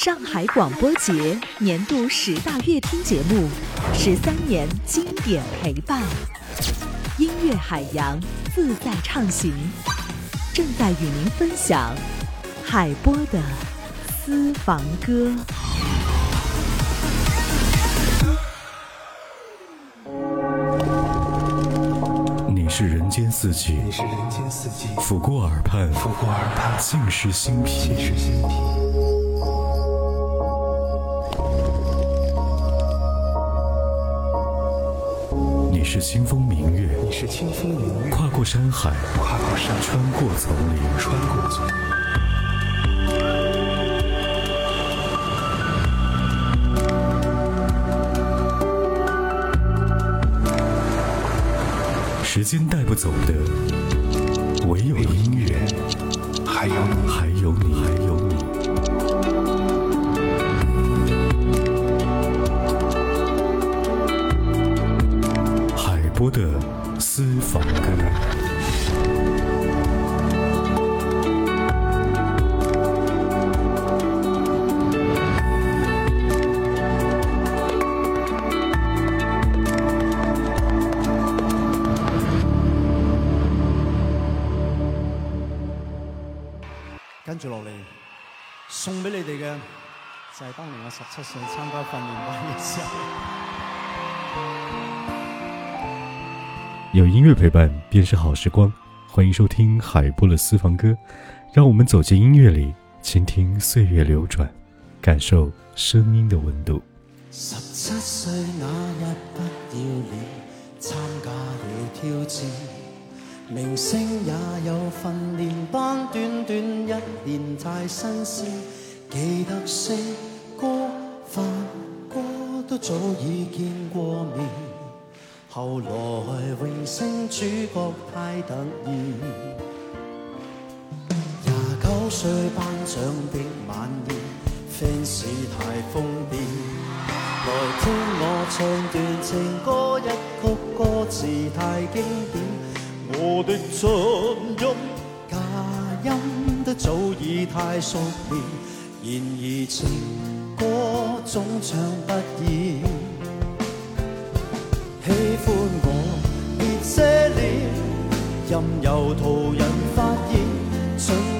上海广播节年度十大乐听节目，十三年经典陪伴，音乐海洋自在畅行，正在与您分享海波的私房歌。你是人间四季，抚过耳畔，抚过耳畔，尽是心脾，尽是心脾。是清风明月，你是清风明月，跨过山海，跨过山海，穿过丛林，穿过丛林，时间带不走的唯有音乐，还有你。有音乐陪伴便是好时光欢迎收听海波的私房歌让我们走进音乐里倾听岁月流转感受声音的温度十七岁那日不要脸参加了挑战明星也有训练班短短一年太新鲜记得谁过发哥都早已见过面，后来荣升主角太突然。廿九岁颁奖的晚宴，fans 太疯癫。来听我唱段情歌，一曲歌词太经典。我的唱音假音都早已太熟练，然而情歌。总唱不厌，喜欢我别遮脸，任由途人发现。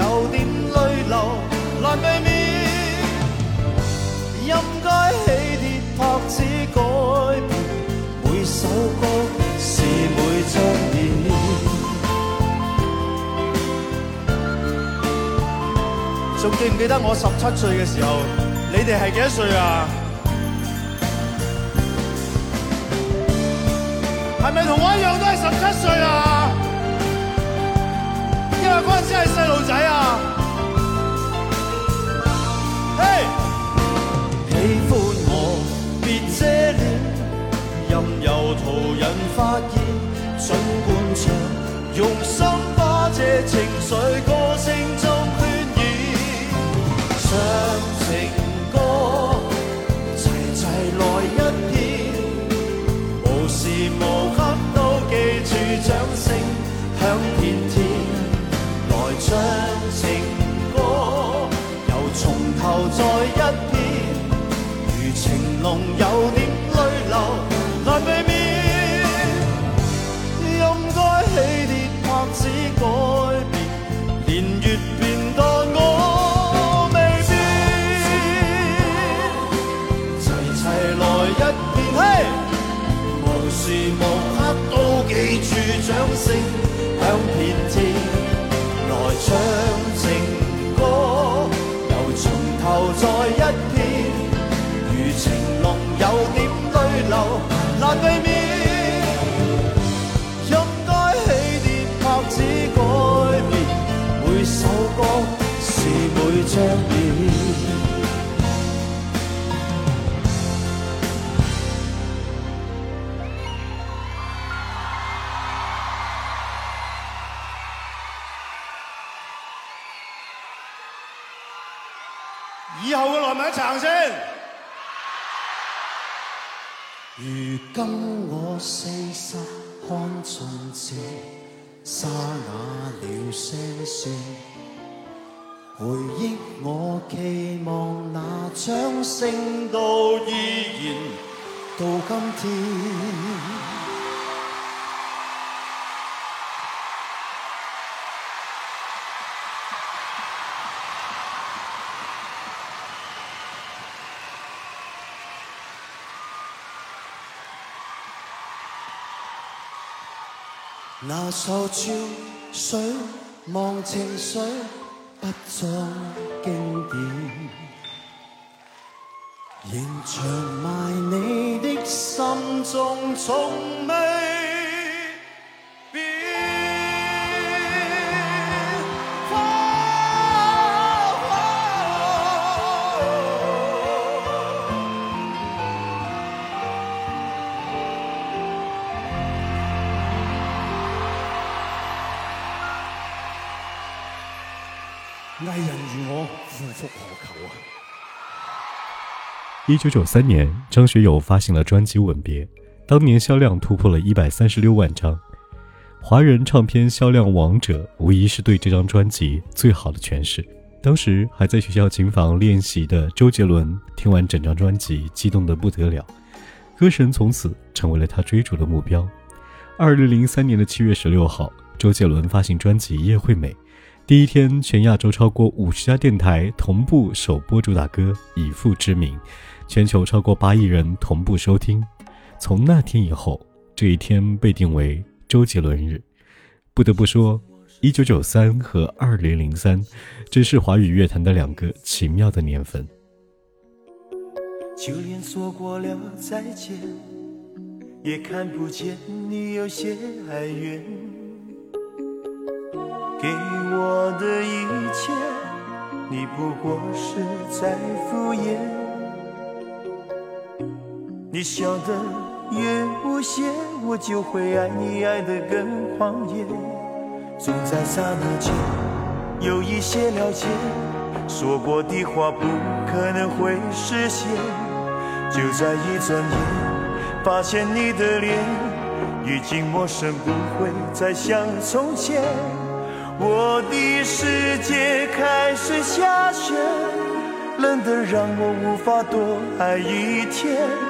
有流，避免。每每首歌是仲记唔记得我十七岁嘅时候，你哋系几多岁啊？系咪同我一样都系十七岁啊？啊，关真系细路仔啊！嘿，喜欢我别遮脸，任由途人发现，尽管唱，用心把这情绪歌声。以后嘅来宾，场先。如今我四十看尽事，沙那了些线。回忆，我期望那掌声都依然到今天。那首照水，忘情水。不再经典，仍长埋你的心中，从未。一九九三年，张学友发行了专辑《吻别》，当年销量突破了一百三十六万张，华人唱片销量王者，无疑是对这张专辑最好的诠释。当时还在学校琴房练习的周杰伦，听完整张专辑，激动得不得了，歌神从此成为了他追逐的目标。二零零三年的七月十六号，周杰伦发行专辑《叶惠美》，第一天全亚洲超过五十家电台同步首播主打歌《以父之名》。全球超过八亿人同步收听从那天以后这一天被定为周杰伦日不得不说一九九三和二零零三真是华语乐坛的两个奇妙的年份就连错过了再见也看不见你有些哀怨给我的一切你不过是在敷衍你笑得越无邪，我就会爱你爱得更狂野。总在刹那间有一些了解，说过的话不可能会实现。就在一转眼，发现你的脸已经陌生，不会再像从前。我的世界开始下雪，冷得让我无法多爱一天。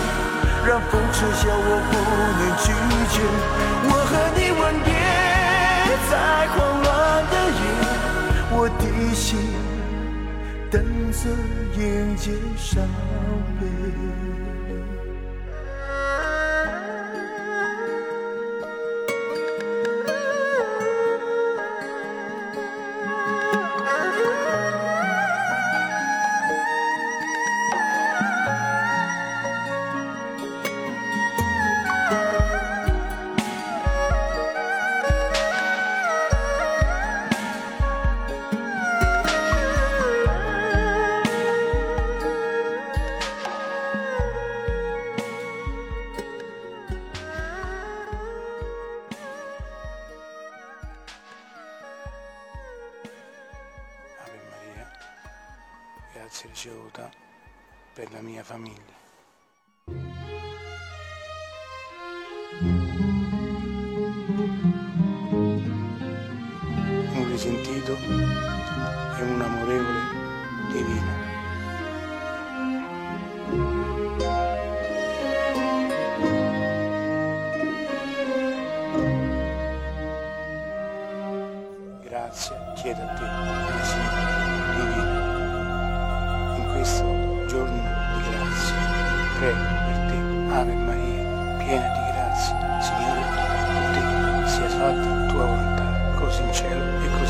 让风吹笑我，不能拒绝。我和你吻别，在狂乱的夜，我的心等着迎接伤悲。per la mia famiglia. Un risentito e un amorevole divino. Grazie, chiedo a te. prego per te, Ave Maria, piena di grazia, Signore con te, sia fatta la tua volontà, così in cielo e così in terra.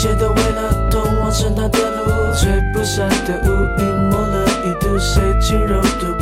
一切都为了通往圣堂的路，吹不散的雾，隐没了意图，谁轻柔读？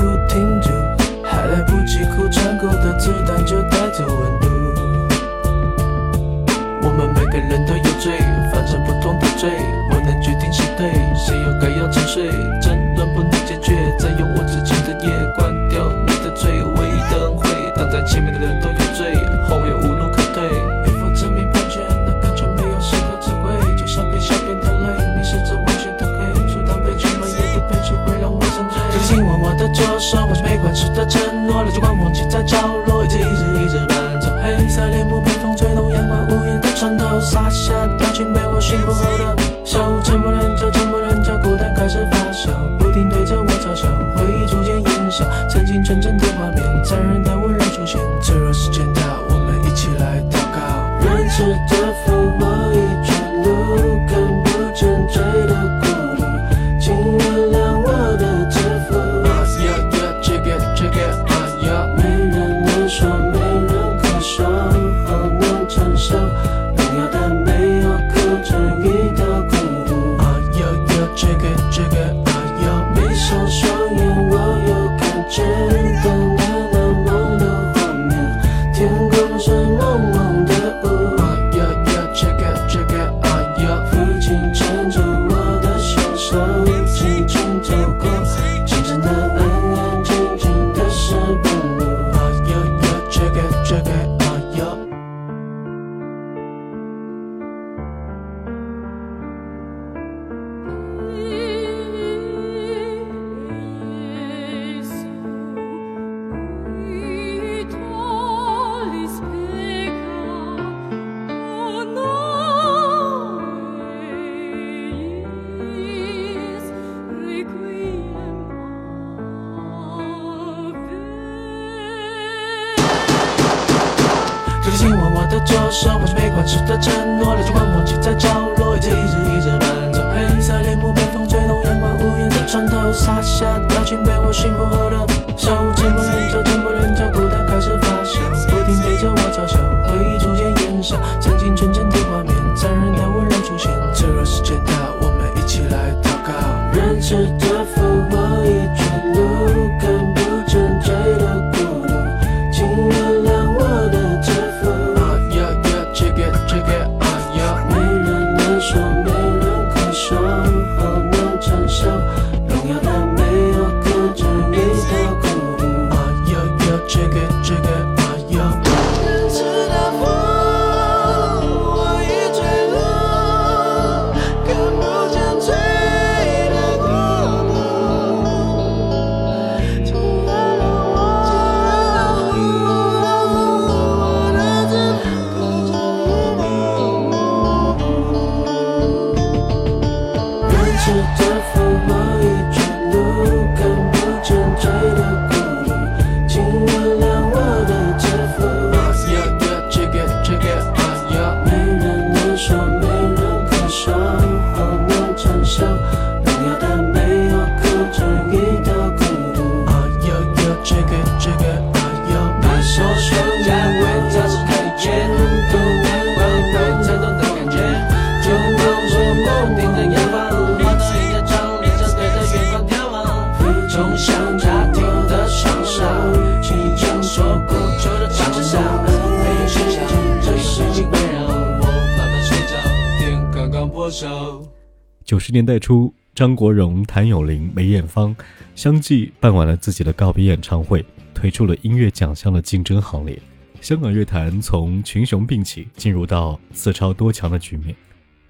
十年代初，张国荣、谭咏麟、梅艳芳相继办完了自己的告别演唱会，推出了音乐奖项的竞争行列。香港乐坛从群雄并起，进入到四超多强的局面。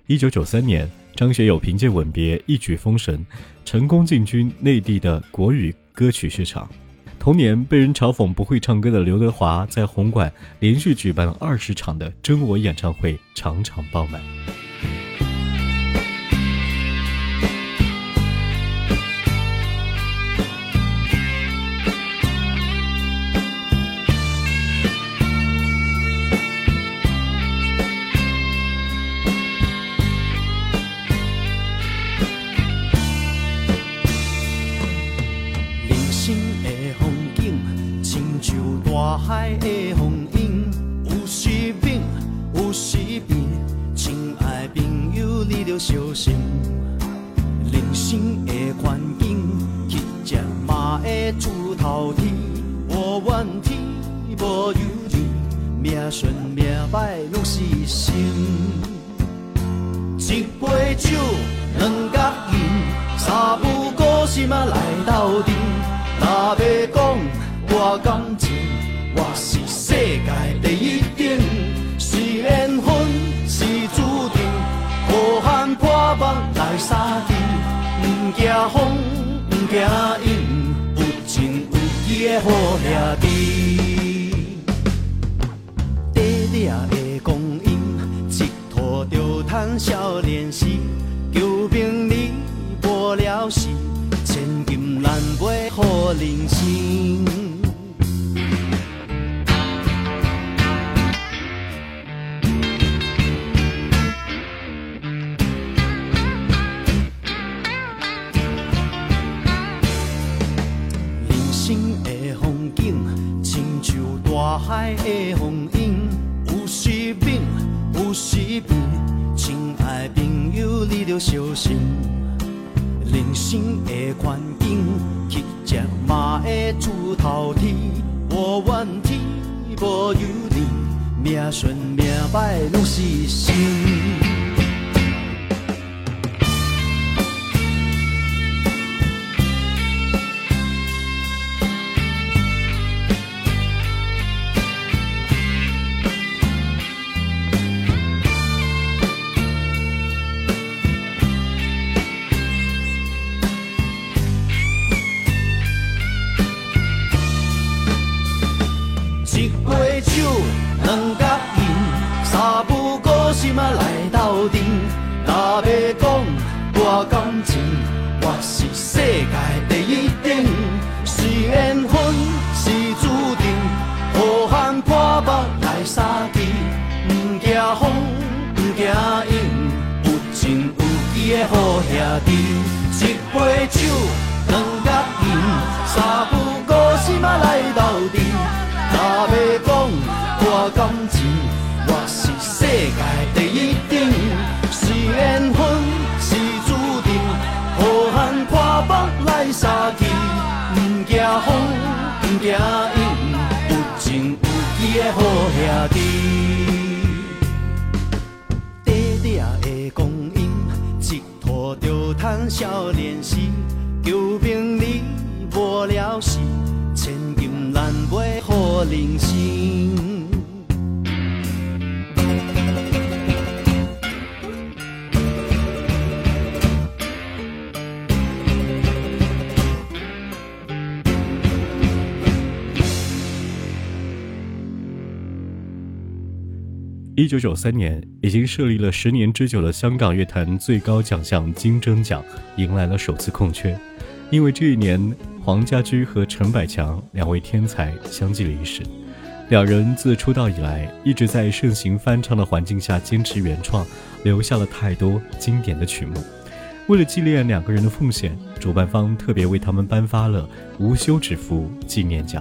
一九九三年，张学友凭借《吻别》一举封神，成功进军内地的国语歌曲市场。同年，被人嘲讽不会唱歌的刘德华在红馆连续举办了二十场的《真我》演唱会，场场爆满。人生的环境，乞食嘛会出头天。无怨天，无尤地，命顺命歹拢是心。一杯酒，两角银，三不五时嘛来斗阵。若要讲我感情，我是世界第一顶。是缘分，是注定，好汉破梦来相见。惊风，不惊雨，有情有义的好兄弟。地里的光阴，一拖就叹少年时。求名利，无聊时，千金难买好人生。少年时，求名利；无聊时，千金难买好人生。一九九三年，已经设立了十年之久的香港乐坛最高奖项金针奖，迎来了首次空缺，因为这一年黄家驹和陈百强两位天才相继离世。两人自出道以来，一直在盛行翻唱的环境下坚持原创，留下了太多经典的曲目。为了纪念两个人的奉献，主办方特别为他们颁发了无休止符纪念奖。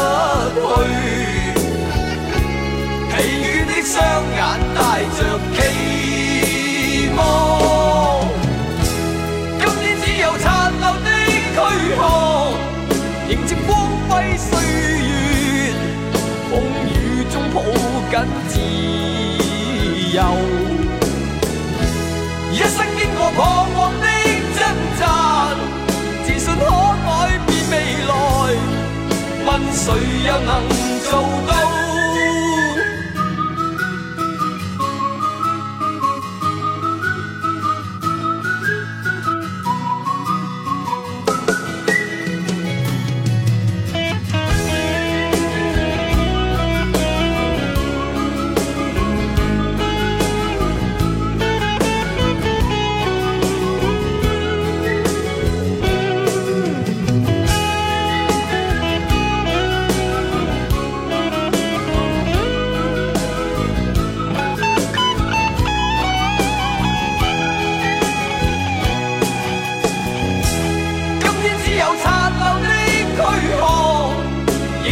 去，疲倦的双眼带着期望。今天只有残留的躯壳，迎接光辉岁月。风雨中抱紧自由。谁又能做到？